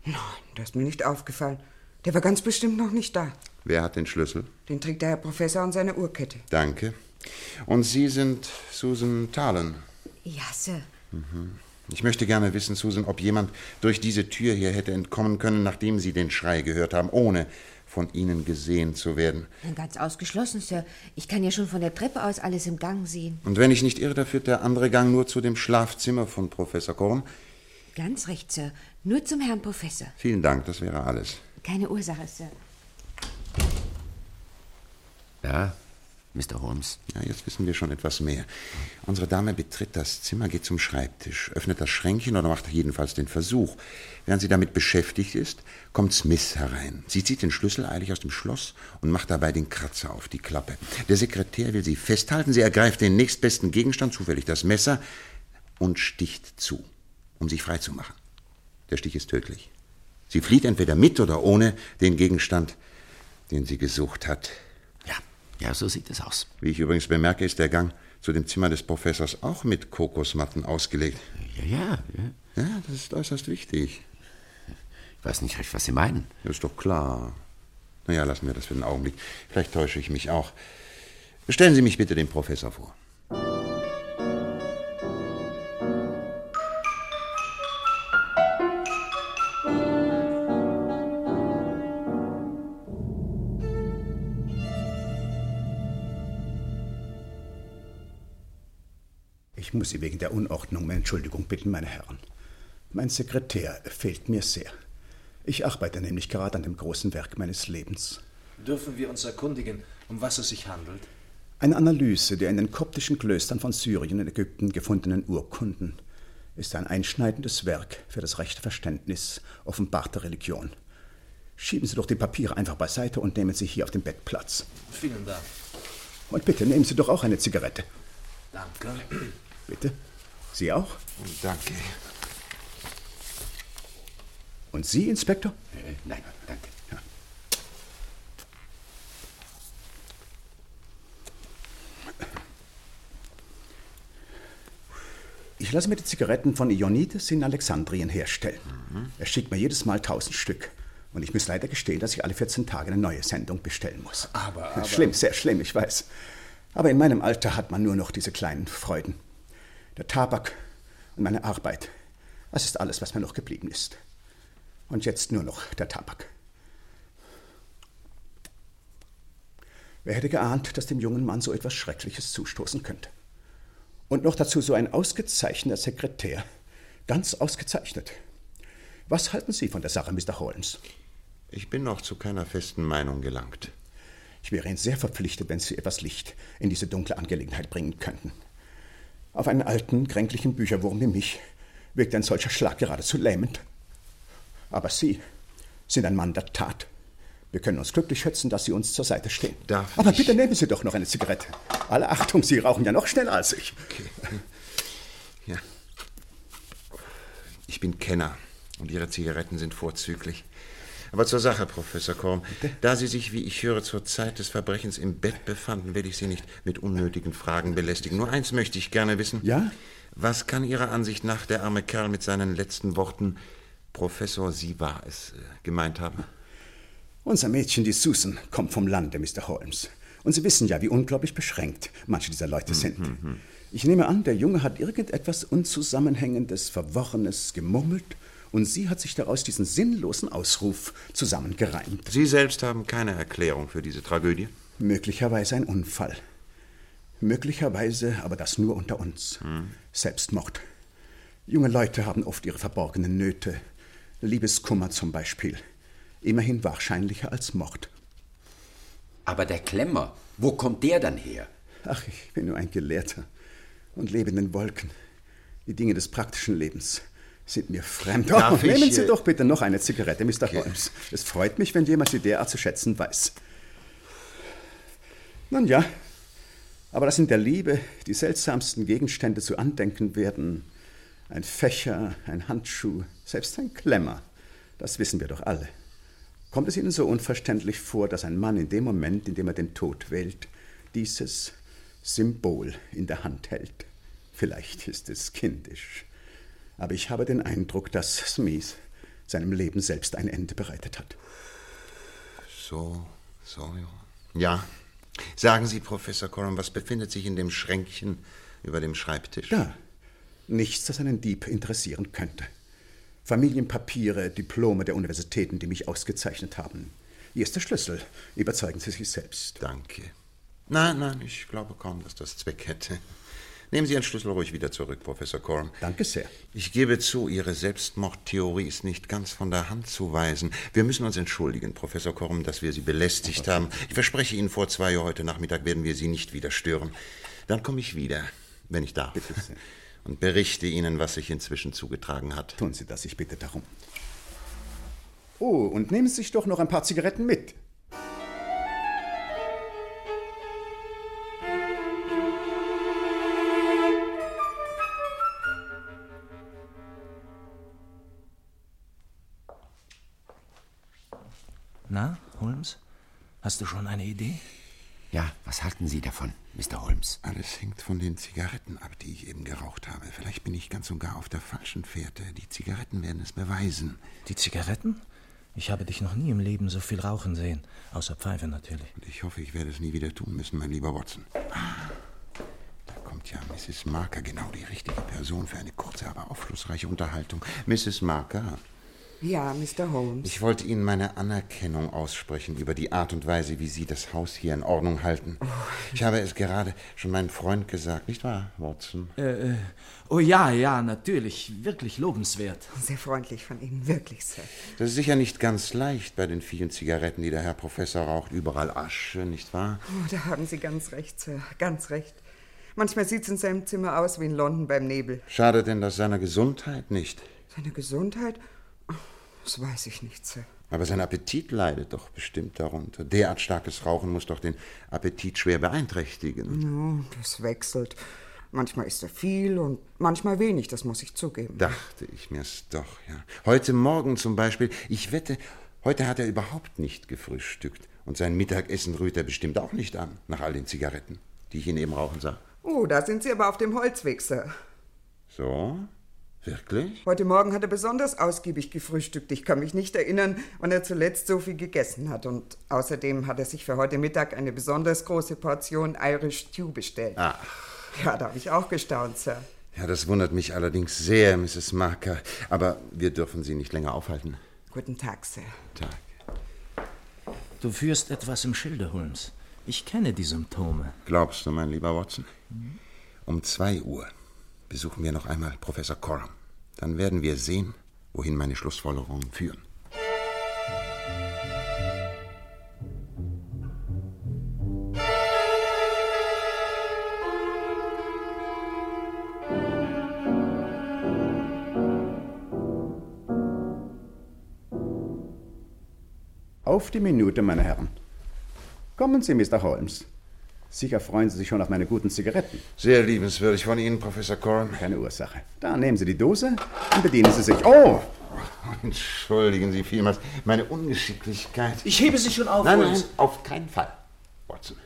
Speaker 7: Nein, das ist mir nicht aufgefallen. Der war ganz bestimmt noch nicht da.
Speaker 4: Wer hat den Schlüssel?
Speaker 7: Den trägt der Herr Professor an seiner Uhrkette.
Speaker 4: Danke. Und Sie sind Susan Talen.
Speaker 6: Ja, Sir.
Speaker 4: Ich möchte gerne wissen, Susan, ob jemand durch diese Tür hier hätte entkommen können, nachdem Sie den Schrei gehört haben, ohne von Ihnen gesehen zu werden.
Speaker 6: Ganz ausgeschlossen, Sir. Ich kann ja schon von der Treppe aus alles im Gang sehen.
Speaker 4: Und wenn ich nicht irre, da führt der andere Gang nur zu dem Schlafzimmer von Professor Korn.
Speaker 6: Ganz recht, Sir. Nur zum Herrn Professor.
Speaker 4: Vielen Dank, das wäre alles.
Speaker 6: Keine Ursache, Sir.
Speaker 5: Ja, Mr. Holmes.
Speaker 4: Ja, jetzt wissen wir schon etwas mehr. Unsere Dame betritt das Zimmer, geht zum Schreibtisch, öffnet das Schränkchen oder macht jedenfalls den Versuch. Während sie damit beschäftigt ist, kommt Smith herein. Sie zieht den Schlüssel eilig aus dem Schloss und macht dabei den Kratzer auf die Klappe. Der Sekretär will sie festhalten. Sie ergreift den nächstbesten Gegenstand, zufällig das Messer, und sticht zu, um sich freizumachen. Der Stich ist tödlich. Sie flieht entweder mit oder ohne den Gegenstand, den sie gesucht hat.
Speaker 5: Ja, so sieht es aus.
Speaker 4: Wie ich übrigens bemerke, ist der Gang zu dem Zimmer des Professors auch mit Kokosmatten ausgelegt.
Speaker 5: Ja, ja, ja.
Speaker 4: Ja, das ist äußerst wichtig.
Speaker 5: Ich weiß nicht recht, was Sie meinen.
Speaker 4: Das ist doch klar. Na ja, lassen wir das für den Augenblick. Vielleicht täusche ich mich auch. Stellen Sie mich bitte dem Professor vor.
Speaker 9: Ich muss Sie wegen der Unordnung um Entschuldigung bitten, meine Herren. Mein Sekretär fehlt mir sehr. Ich arbeite nämlich gerade an dem großen Werk meines Lebens.
Speaker 3: Dürfen wir uns erkundigen, um was es sich handelt?
Speaker 9: Eine Analyse der in den koptischen Klöstern von Syrien und Ägypten gefundenen Urkunden ist ein einschneidendes Werk für das rechte Verständnis offenbarter Religion. Schieben Sie doch die Papiere einfach beiseite und nehmen Sie hier auf dem Bett Platz.
Speaker 3: Vielen Dank.
Speaker 9: Und bitte nehmen Sie doch auch eine Zigarette.
Speaker 3: Danke.
Speaker 9: Bitte. Sie auch?
Speaker 4: Danke.
Speaker 9: Und Sie, Inspektor?
Speaker 5: Äh, nein, danke.
Speaker 9: Ja. Ich lasse mir die Zigaretten von Ionides in Alexandrien herstellen. Er schickt mir jedes Mal tausend Stück. Und ich muss leider gestehen, dass ich alle 14 Tage eine neue Sendung bestellen muss.
Speaker 3: Aber, aber-
Speaker 9: Schlimm, sehr schlimm, ich weiß. Aber in meinem Alter hat man nur noch diese kleinen Freuden. Der Tabak und meine Arbeit. Das ist alles, was mir noch geblieben ist. Und jetzt nur noch der Tabak. Wer hätte geahnt, dass dem jungen Mann so etwas Schreckliches zustoßen könnte? Und noch dazu so ein ausgezeichneter Sekretär. Ganz ausgezeichnet. Was halten Sie von der Sache, Mr. Holmes?
Speaker 4: Ich bin noch zu keiner festen Meinung gelangt.
Speaker 9: Ich wäre Ihnen sehr verpflichtet, wenn Sie etwas Licht in diese dunkle Angelegenheit bringen könnten. Auf einen alten, kränklichen Bücherwurm wie mich wirkt ein solcher Schlag geradezu lähmend. Aber Sie sind ein Mann der Tat. Wir können uns glücklich schätzen, dass Sie uns zur Seite stehen.
Speaker 4: Darf
Speaker 9: Aber
Speaker 4: ich-
Speaker 9: bitte nehmen Sie doch noch eine Zigarette. Alle Achtung, Sie rauchen ja noch schneller als ich.
Speaker 4: Ja. Ich bin Kenner und Ihre Zigaretten sind vorzüglich. Aber zur Sache, Professor Korm. Da Sie sich, wie ich höre, zur Zeit des Verbrechens im Bett befanden, will ich Sie nicht mit unnötigen Fragen belästigen. Nur eins möchte ich gerne wissen.
Speaker 9: Ja?
Speaker 4: Was kann Ihrer Ansicht nach der arme Kerl mit seinen letzten Worten Professor, Sie war es, äh, gemeint haben?
Speaker 9: Unser Mädchen, die Susan, kommt vom Lande, Mr. Holmes. Und Sie wissen ja, wie unglaublich beschränkt manche dieser Leute sind. Ich nehme an, der Junge hat irgendetwas Unzusammenhängendes, Verworrenes gemurmelt und sie hat sich daraus diesen sinnlosen Ausruf zusammengereimt.
Speaker 4: Sie selbst haben keine Erklärung für diese Tragödie?
Speaker 9: Möglicherweise ein Unfall. Möglicherweise, aber das nur unter uns. Selbstmord. Junge Leute haben oft ihre verborgenen Nöte. Liebeskummer zum Beispiel. Immerhin wahrscheinlicher als Mord.
Speaker 5: Aber der Klemmer, wo kommt der dann her?
Speaker 9: Ach, ich bin nur ein Gelehrter und lebe in den Wolken. Die Dinge des praktischen Lebens sind mir fremd. Oh,
Speaker 4: ich,
Speaker 9: nehmen Sie
Speaker 4: äh,
Speaker 9: doch bitte noch eine Zigarette, Mr. Holmes. Es freut mich, wenn jemand Sie derart zu schätzen weiß. Nun ja, aber dass in der Liebe die seltsamsten Gegenstände zu Andenken werden, ein Fächer, ein Handschuh, selbst ein Klemmer, das wissen wir doch alle. Kommt es Ihnen so unverständlich vor, dass ein Mann in dem Moment, in dem er den Tod wählt, dieses Symbol in der Hand hält? Vielleicht ist es kindisch, aber ich habe den Eindruck, dass Smith seinem Leben selbst ein Ende bereitet hat.
Speaker 4: So, so, ja. Ja. Sagen Sie, Professor Coram, was befindet sich in dem Schränkchen über dem Schreibtisch?
Speaker 9: Da, nichts, das einen Dieb interessieren könnte. Familienpapiere, Diplome der Universitäten, die mich ausgezeichnet haben. Hier ist der Schlüssel. Überzeugen Sie sich selbst.
Speaker 4: Danke. Nein, nein, ich glaube kaum, dass das Zweck hätte. Nehmen Sie Ihren Schlüssel ruhig wieder zurück, Professor Coram.
Speaker 9: Danke sehr.
Speaker 4: Ich gebe zu, Ihre Selbstmordtheorie ist nicht ganz von der Hand zu weisen. Wir müssen uns entschuldigen, Professor Coram, dass wir Sie belästigt haben. Ich verspreche Ihnen, vor zwei Uhr heute Nachmittag werden wir Sie nicht wieder stören. Dann komme ich wieder, wenn ich darf.
Speaker 9: Bitte sehr.
Speaker 4: Und berichte Ihnen, was sich inzwischen zugetragen hat.
Speaker 9: Tun Sie das, ich bitte darum. Oh, und nehmen Sie sich doch noch ein paar Zigaretten mit.
Speaker 2: Na, Holmes? Hast du schon eine Idee?
Speaker 5: Ja, was halten Sie davon, Mr. Holmes?
Speaker 4: Alles hängt von den Zigaretten ab, die ich eben geraucht habe. Vielleicht bin ich ganz und gar auf der falschen Fährte. Die Zigaretten werden es beweisen.
Speaker 2: Die Zigaretten? Ich habe dich noch nie im Leben so viel rauchen sehen. Außer Pfeife natürlich.
Speaker 4: Und ich hoffe, ich werde es nie wieder tun müssen, mein lieber Watson. Ah, da kommt ja Mrs. Marker, genau die richtige Person für eine kurze, aber aufschlussreiche Unterhaltung. Mrs. Marker,
Speaker 7: Ja, Mr. Holmes.
Speaker 4: ich wollte Ihnen meine Anerkennung aussprechen über die Art und Weise, wie Sie das Haus hier in Ordnung halten. Ich habe es gerade schon meinem Freund gesagt, nicht wahr, Watson?
Speaker 2: Äh, äh, oh ja, ja, natürlich. Wirklich lobenswert.
Speaker 7: Sehr freundlich von Ihnen, wirklich, Sir.
Speaker 4: Das ist sicher nicht ganz leicht bei den vielen Zigaretten, die der Herr Professor raucht. Überall Asche, nicht wahr?
Speaker 7: Oh, da haben Sie ganz recht, Sir. Ganz recht. Manchmal sieht es in seinem Zimmer aus wie in London beim Nebel.
Speaker 4: Schadet denn das seiner Gesundheit nicht?
Speaker 7: Seine Gesundheit? Das weiß ich nicht, Sir.
Speaker 4: Aber sein Appetit leidet doch bestimmt darunter. Derart starkes Rauchen muss doch den Appetit schwer beeinträchtigen.
Speaker 7: No, das wechselt. Manchmal ist er viel und manchmal wenig, das muss ich zugeben.
Speaker 4: Dachte ich mir's doch, ja. Heute Morgen zum Beispiel, ich wette, heute hat er überhaupt nicht gefrühstückt. Und sein Mittagessen rührt er bestimmt auch nicht an, nach all den Zigaretten, die ich ihn eben rauchen sah.
Speaker 7: Oh, da sind Sie aber auf dem Holzweg, Sir.
Speaker 4: So? Wirklich?
Speaker 7: Heute Morgen hat er besonders ausgiebig gefrühstückt. Ich kann mich nicht erinnern, wann er zuletzt so viel gegessen hat. Und außerdem hat er sich für heute Mittag eine besonders große Portion Irish Stew bestellt.
Speaker 4: Ach.
Speaker 7: Ja, da habe ich auch gestaunt, Sir.
Speaker 4: Ja, das wundert mich allerdings sehr, Mrs. Marker. Aber wir dürfen Sie nicht länger aufhalten.
Speaker 7: Guten Tag, Sir.
Speaker 4: Tag.
Speaker 2: Du führst etwas im Schilde, Holmes. Ich kenne die Symptome.
Speaker 4: Glaubst du, mein lieber Watson? Um zwei Uhr besuchen wir noch einmal Professor Coram. Dann werden wir sehen, wohin meine Schlussfolgerungen führen.
Speaker 9: Auf die Minute, meine Herren. Kommen Sie, Mr. Holmes. Sicher freuen Sie sich schon auf meine guten Zigaretten.
Speaker 4: Sehr liebenswürdig von Ihnen, Professor Coram.
Speaker 9: Keine Ursache. Da nehmen Sie die Dose und bedienen Sie sich. Oh!
Speaker 4: Entschuldigen Sie vielmals meine Ungeschicklichkeit.
Speaker 2: Ich hebe sie schon auf,
Speaker 4: Nein, nein, auf keinen Fall. Watson,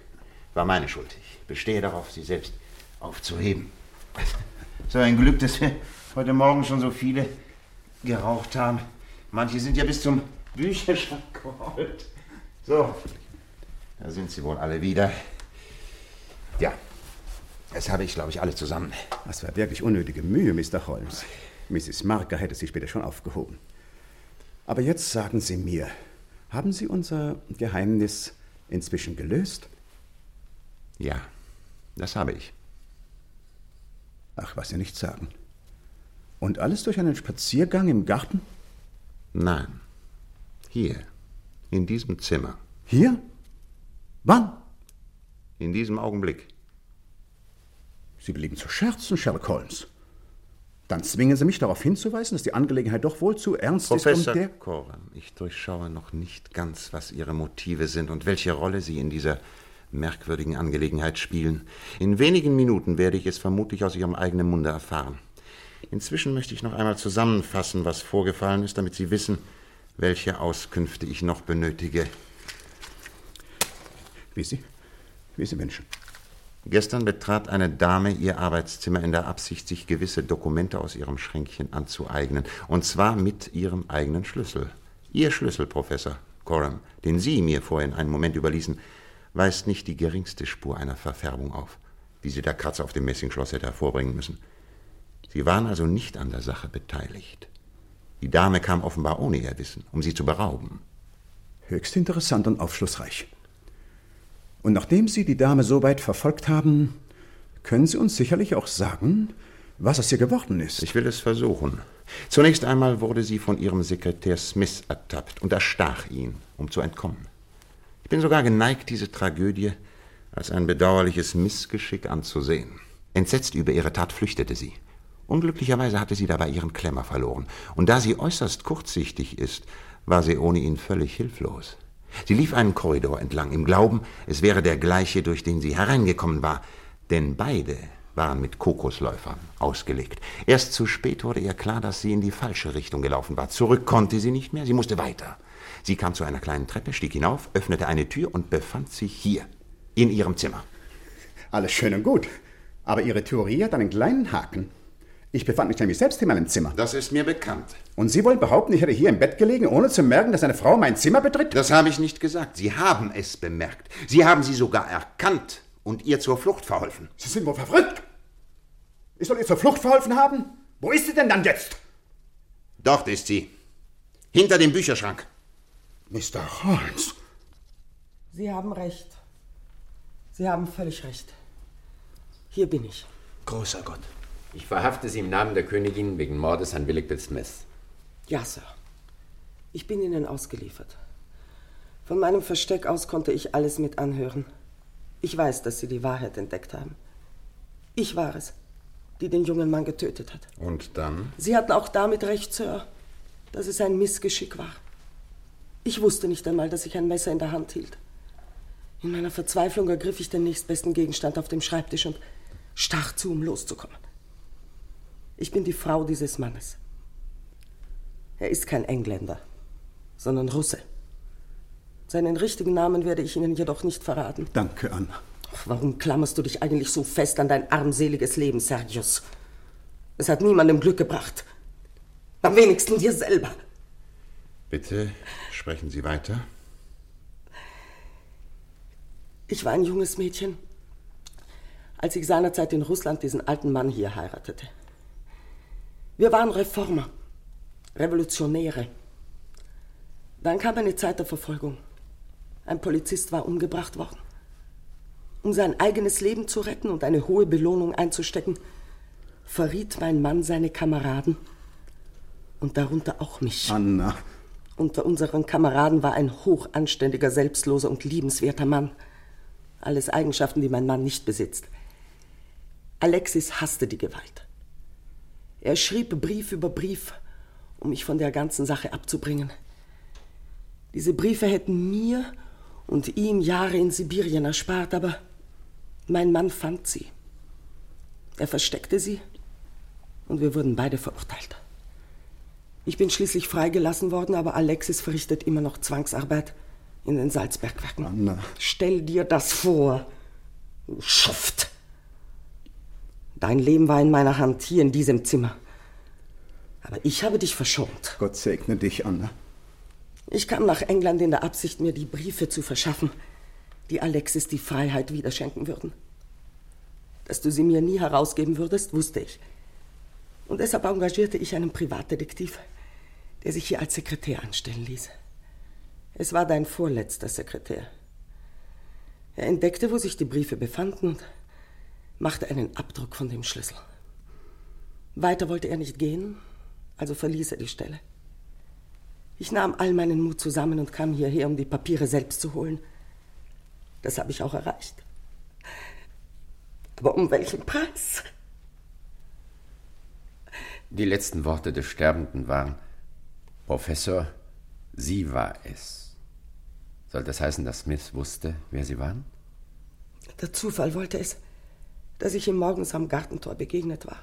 Speaker 4: war meine Schuld. Ich bestehe darauf, Sie selbst aufzuheben. So ein Glück, dass wir heute Morgen schon so viele geraucht haben. Manche sind ja bis zum Bücherschrank geholt. So, da sind sie wohl alle wieder. Ja, das habe ich, glaube ich, alle zusammen.
Speaker 9: Das war wirklich unnötige Mühe, Mr. Holmes. Mrs. Marker hätte sie später schon aufgehoben. Aber jetzt sagen Sie mir, haben Sie unser Geheimnis inzwischen gelöst?
Speaker 4: Ja, das habe ich.
Speaker 9: Ach, was Sie nicht sagen. Und alles durch einen Spaziergang im Garten?
Speaker 4: Nein, hier, in diesem Zimmer,
Speaker 9: Hier? Wann?
Speaker 4: In diesem Augenblick.
Speaker 9: Sie belieben zu scherzen, Sherlock Holmes. Dann zwingen Sie mich darauf hinzuweisen, dass die Angelegenheit doch wohl zu ernst
Speaker 4: Professor
Speaker 9: ist, der...
Speaker 4: Coram, ich durchschaue noch nicht ganz, was Ihre Motive sind und welche Rolle Sie in dieser merkwürdigen Angelegenheit spielen. In wenigen Minuten werde ich es vermutlich aus Ihrem eigenen Munde erfahren. Inzwischen möchte ich noch einmal zusammenfassen, was vorgefallen ist, damit Sie wissen, welche Auskünfte ich noch benötige.
Speaker 9: Wie Sie, wie Sie wünschen.
Speaker 4: Gestern betrat eine Dame ihr Arbeitszimmer in der Absicht, sich gewisse Dokumente aus ihrem Schränkchen anzueignen. Und zwar mit ihrem eigenen Schlüssel. Ihr Schlüssel, Professor Coram, den Sie mir vorhin einen Moment überließen, weist nicht die geringste Spur einer Verfärbung auf, wie sie der Kratzer auf dem Messingschloss hätte hervorbringen müssen. Sie waren also nicht an der Sache beteiligt. Die Dame kam offenbar ohne ihr Wissen, um sie zu berauben.
Speaker 9: Höchst interessant und aufschlussreich. Und nachdem Sie die Dame so weit verfolgt haben, können Sie uns sicherlich auch sagen, was aus ihr geworden ist.
Speaker 4: Ich will es versuchen. Zunächst einmal wurde sie von ihrem Sekretär Smith ertappt und erstach ihn, um zu entkommen. Ich bin sogar geneigt, diese Tragödie als ein bedauerliches Missgeschick anzusehen. Entsetzt über ihre Tat flüchtete sie. Unglücklicherweise hatte sie dabei ihren Klemmer verloren. Und da sie äußerst kurzsichtig ist, war sie ohne ihn völlig hilflos. Sie lief einen Korridor entlang, im Glauben, es wäre der gleiche, durch den sie hereingekommen war. Denn beide waren mit Kokosläufern ausgelegt. Erst zu spät wurde ihr klar, dass sie in die falsche Richtung gelaufen war. Zurück konnte sie nicht mehr, sie musste weiter. Sie kam zu einer kleinen Treppe, stieg hinauf, öffnete eine Tür und befand sich hier, in ihrem Zimmer.
Speaker 9: Alles schön und gut. Aber Ihre Theorie hat einen kleinen Haken. Ich befand mich nämlich selbst in meinem Zimmer.
Speaker 4: Das ist mir bekannt.
Speaker 9: Und Sie wollen behaupten, ich hätte hier im Bett gelegen, ohne zu merken, dass eine Frau mein Zimmer betritt?
Speaker 4: Das habe ich nicht gesagt. Sie haben es bemerkt. Sie haben sie sogar erkannt und ihr zur Flucht verholfen.
Speaker 9: Sie sind wohl verrückt. Ich soll ihr zur Flucht verholfen haben? Wo ist sie denn dann jetzt?
Speaker 4: Dort ist sie. Hinter dem Bücherschrank.
Speaker 9: Mr. Holmes.
Speaker 10: Sie haben recht. Sie haben völlig recht. Hier bin ich.
Speaker 3: Großer Gott.
Speaker 5: Ich verhafte Sie im Namen der Königin wegen Mordes an Willigbeth Smith.
Speaker 10: Ja, Sir. Ich bin Ihnen ausgeliefert. Von meinem Versteck aus konnte ich alles mit anhören. Ich weiß, dass Sie die Wahrheit entdeckt haben. Ich war es, die den jungen Mann getötet hat.
Speaker 4: Und dann?
Speaker 10: Sie hatten auch damit recht, Sir, dass es ein Missgeschick war. Ich wusste nicht einmal, dass ich ein Messer in der Hand hielt. In meiner Verzweiflung ergriff ich den nächstbesten Gegenstand auf dem Schreibtisch und stach zu, um loszukommen. Ich bin die Frau dieses Mannes. Er ist kein Engländer, sondern Russe. Seinen richtigen Namen werde ich Ihnen jedoch nicht verraten.
Speaker 9: Danke, Anna.
Speaker 10: Ach, warum klammerst du dich eigentlich so fest an dein armseliges Leben, Sergius? Es hat niemandem Glück gebracht. Am wenigsten dir selber.
Speaker 4: Bitte sprechen Sie weiter.
Speaker 10: Ich war ein junges Mädchen, als ich seinerzeit in Russland diesen alten Mann hier heiratete. Wir waren Reformer, Revolutionäre. Dann kam eine Zeit der Verfolgung. Ein Polizist war umgebracht worden. Um sein eigenes Leben zu retten und eine hohe Belohnung einzustecken, verriet mein Mann seine Kameraden und darunter auch mich.
Speaker 9: Anna.
Speaker 10: Unter unseren Kameraden war ein hochanständiger, selbstloser und liebenswerter Mann. Alles Eigenschaften, die mein Mann nicht besitzt. Alexis hasste die Gewalt. Er schrieb Brief über Brief, um mich von der ganzen Sache abzubringen. Diese Briefe hätten mir und ihm Jahre in Sibirien erspart, aber mein Mann fand sie. Er versteckte sie und wir wurden beide verurteilt. Ich bin schließlich freigelassen worden, aber Alexis verrichtet immer noch Zwangsarbeit in den Salzbergwerken.
Speaker 9: Anna.
Speaker 10: Stell dir das vor, du Schuft. Dein Leben war in meiner Hand, hier in diesem Zimmer. Aber ich habe dich verschont.
Speaker 9: Gott segne dich, Anna.
Speaker 10: Ich kam nach England in der Absicht, mir die Briefe zu verschaffen, die Alexis die Freiheit wieder schenken würden. Dass du sie mir nie herausgeben würdest, wusste ich. Und deshalb engagierte ich einen Privatdetektiv, der sich hier als Sekretär anstellen ließ. Es war dein vorletzter Sekretär. Er entdeckte, wo sich die Briefe befanden und machte einen Abdruck von dem Schlüssel. Weiter wollte er nicht gehen, also verließ er die Stelle. Ich nahm all meinen Mut zusammen und kam hierher, um die Papiere selbst zu holen. Das habe ich auch erreicht. Aber um welchen Preis?
Speaker 5: Die letzten Worte des Sterbenden waren, Professor, sie war es. Soll das heißen, dass Smith wusste, wer sie waren?
Speaker 10: Der Zufall wollte es, dass ich ihm morgens am Gartentor begegnet war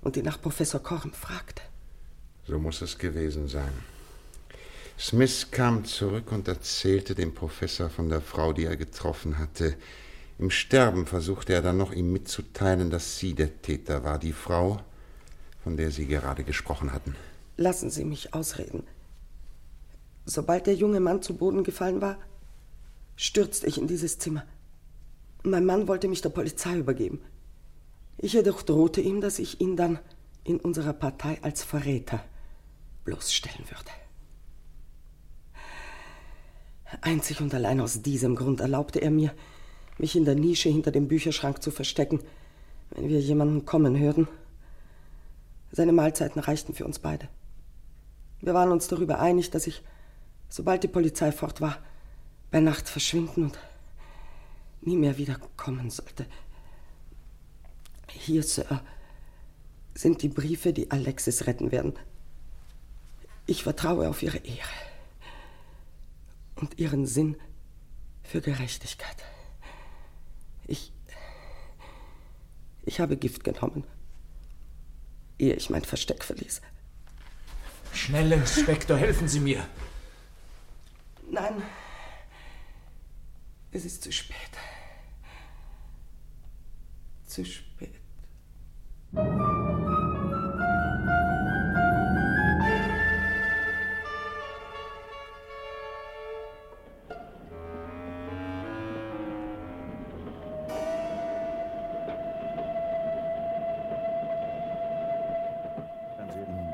Speaker 10: und ihn nach Professor Korm fragte.
Speaker 4: So muss es gewesen sein. Smith kam zurück und erzählte dem Professor von der Frau, die er getroffen hatte. Im Sterben versuchte er dann noch ihm mitzuteilen, dass sie der Täter war, die Frau, von der Sie gerade gesprochen hatten.
Speaker 10: Lassen Sie mich ausreden. Sobald der junge Mann zu Boden gefallen war, stürzte ich in dieses Zimmer. Mein Mann wollte mich der Polizei übergeben. Ich jedoch drohte ihm, dass ich ihn dann in unserer Partei als Verräter bloßstellen würde. Einzig und allein aus diesem Grund erlaubte er mir, mich in der Nische hinter dem Bücherschrank zu verstecken, wenn wir jemanden kommen hörten. Seine Mahlzeiten reichten für uns beide. Wir waren uns darüber einig, dass ich, sobald die Polizei fort war, bei Nacht verschwinden und nie mehr wiederkommen sollte. Hier, Sir, sind die Briefe, die Alexis retten werden. Ich vertraue auf ihre Ehre und ihren Sinn für Gerechtigkeit. Ich. Ich habe Gift genommen, ehe ich mein Versteck verließ.
Speaker 2: Schnell, Inspektor, helfen Sie mir.
Speaker 10: Nein, es ist zu spät. Zu spät.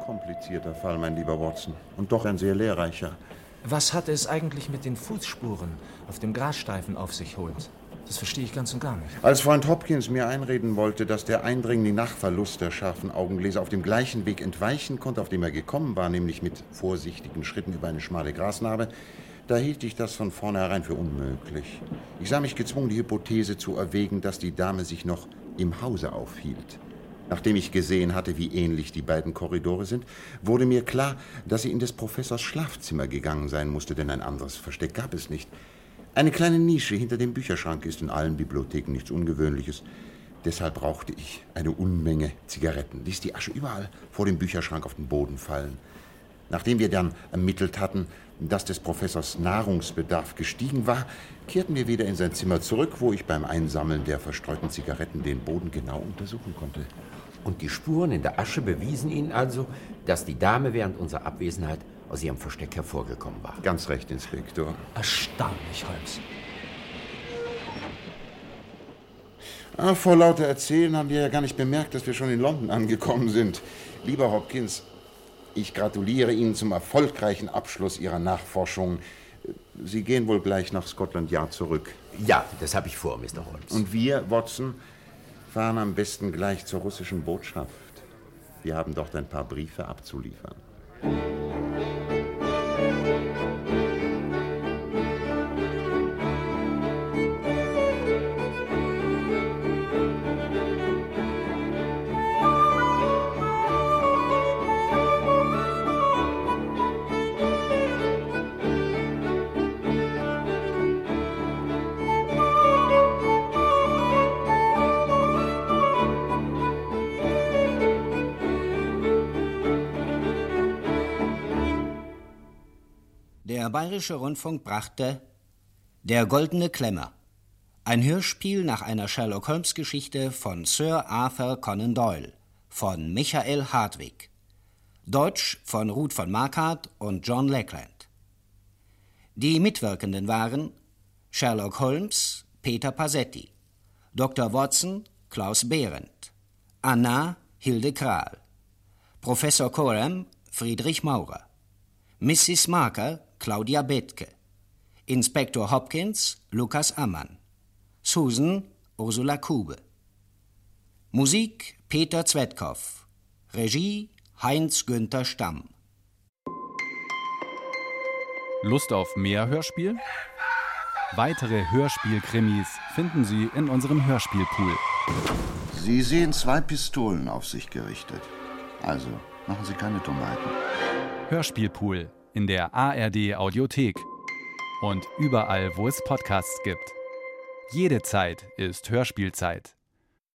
Speaker 4: komplizierter Fall, mein lieber Watson. Und doch ein sehr lehrreicher.
Speaker 3: Was hatte es eigentlich mit den Fußspuren auf dem Grasstreifen auf sich, Holmes? Das verstehe ich ganz und gar nicht.
Speaker 4: Als Freund Hopkins mir einreden wollte, dass der Eindringling nach Verlust der scharfen Augengläser auf dem gleichen Weg entweichen konnte, auf dem er gekommen war, nämlich mit vorsichtigen Schritten über eine schmale Grasnarbe, da hielt ich das von vornherein für unmöglich. Ich sah mich gezwungen, die Hypothese zu erwägen, dass die Dame sich noch im Hause aufhielt. Nachdem ich gesehen hatte, wie ähnlich die beiden Korridore sind, wurde mir klar, dass sie in des Professors Schlafzimmer gegangen sein musste, denn ein anderes Versteck gab es nicht. Eine kleine Nische hinter dem Bücherschrank ist in allen Bibliotheken nichts Ungewöhnliches. Deshalb brauchte ich eine Unmenge Zigaretten, ließ die Asche überall vor dem Bücherschrank auf den Boden fallen. Nachdem wir dann ermittelt hatten, dass des Professors Nahrungsbedarf gestiegen war, kehrten wir wieder in sein Zimmer zurück, wo ich beim Einsammeln der verstreuten Zigaretten den Boden genau untersuchen konnte.
Speaker 5: Und die Spuren in der Asche bewiesen Ihnen also, dass die Dame während unserer Abwesenheit aus ihrem Versteck hervorgekommen war.
Speaker 4: Ganz recht, Inspektor.
Speaker 3: Erstaunlich, Holmes.
Speaker 4: Ah, vor lauter Erzählen haben wir ja gar nicht bemerkt, dass wir schon in London angekommen sind. Lieber Hopkins, ich gratuliere Ihnen zum erfolgreichen Abschluss Ihrer Nachforschung. Sie gehen wohl gleich nach Scotland Yard zurück.
Speaker 5: Ja, das habe ich vor, Mr. Holmes.
Speaker 4: Und wir, Watson, fahren am besten gleich zur russischen Botschaft. Wir haben dort ein paar Briefe abzuliefern.
Speaker 1: Der Bayerische Rundfunk brachte Der goldene Klemmer, ein Hörspiel nach einer Sherlock Holmes Geschichte von Sir Arthur Conan Doyle von Michael Hartwig. Deutsch von Ruth von Marquardt und John Lackland. Die Mitwirkenden waren Sherlock Holmes Peter Pasetti, Dr. Watson Klaus Behrendt, Anna Hilde Kral, Professor Coram Friedrich Maurer, Mrs. Marker Claudia Bethke, Inspektor Hopkins Lukas Ammann, Susan Ursula Kube. Musik Peter Zwetkow, Regie Heinz Günther Stamm.
Speaker 11: Lust auf mehr Hörspiel? Weitere Hörspielkrimis finden Sie in unserem Hörspielpool.
Speaker 12: Sie sehen zwei Pistolen auf sich gerichtet. Also, machen Sie keine Dummheiten.
Speaker 11: Hörspielpool in der ARD Audiothek und überall, wo es Podcasts gibt. Jede Zeit ist Hörspielzeit.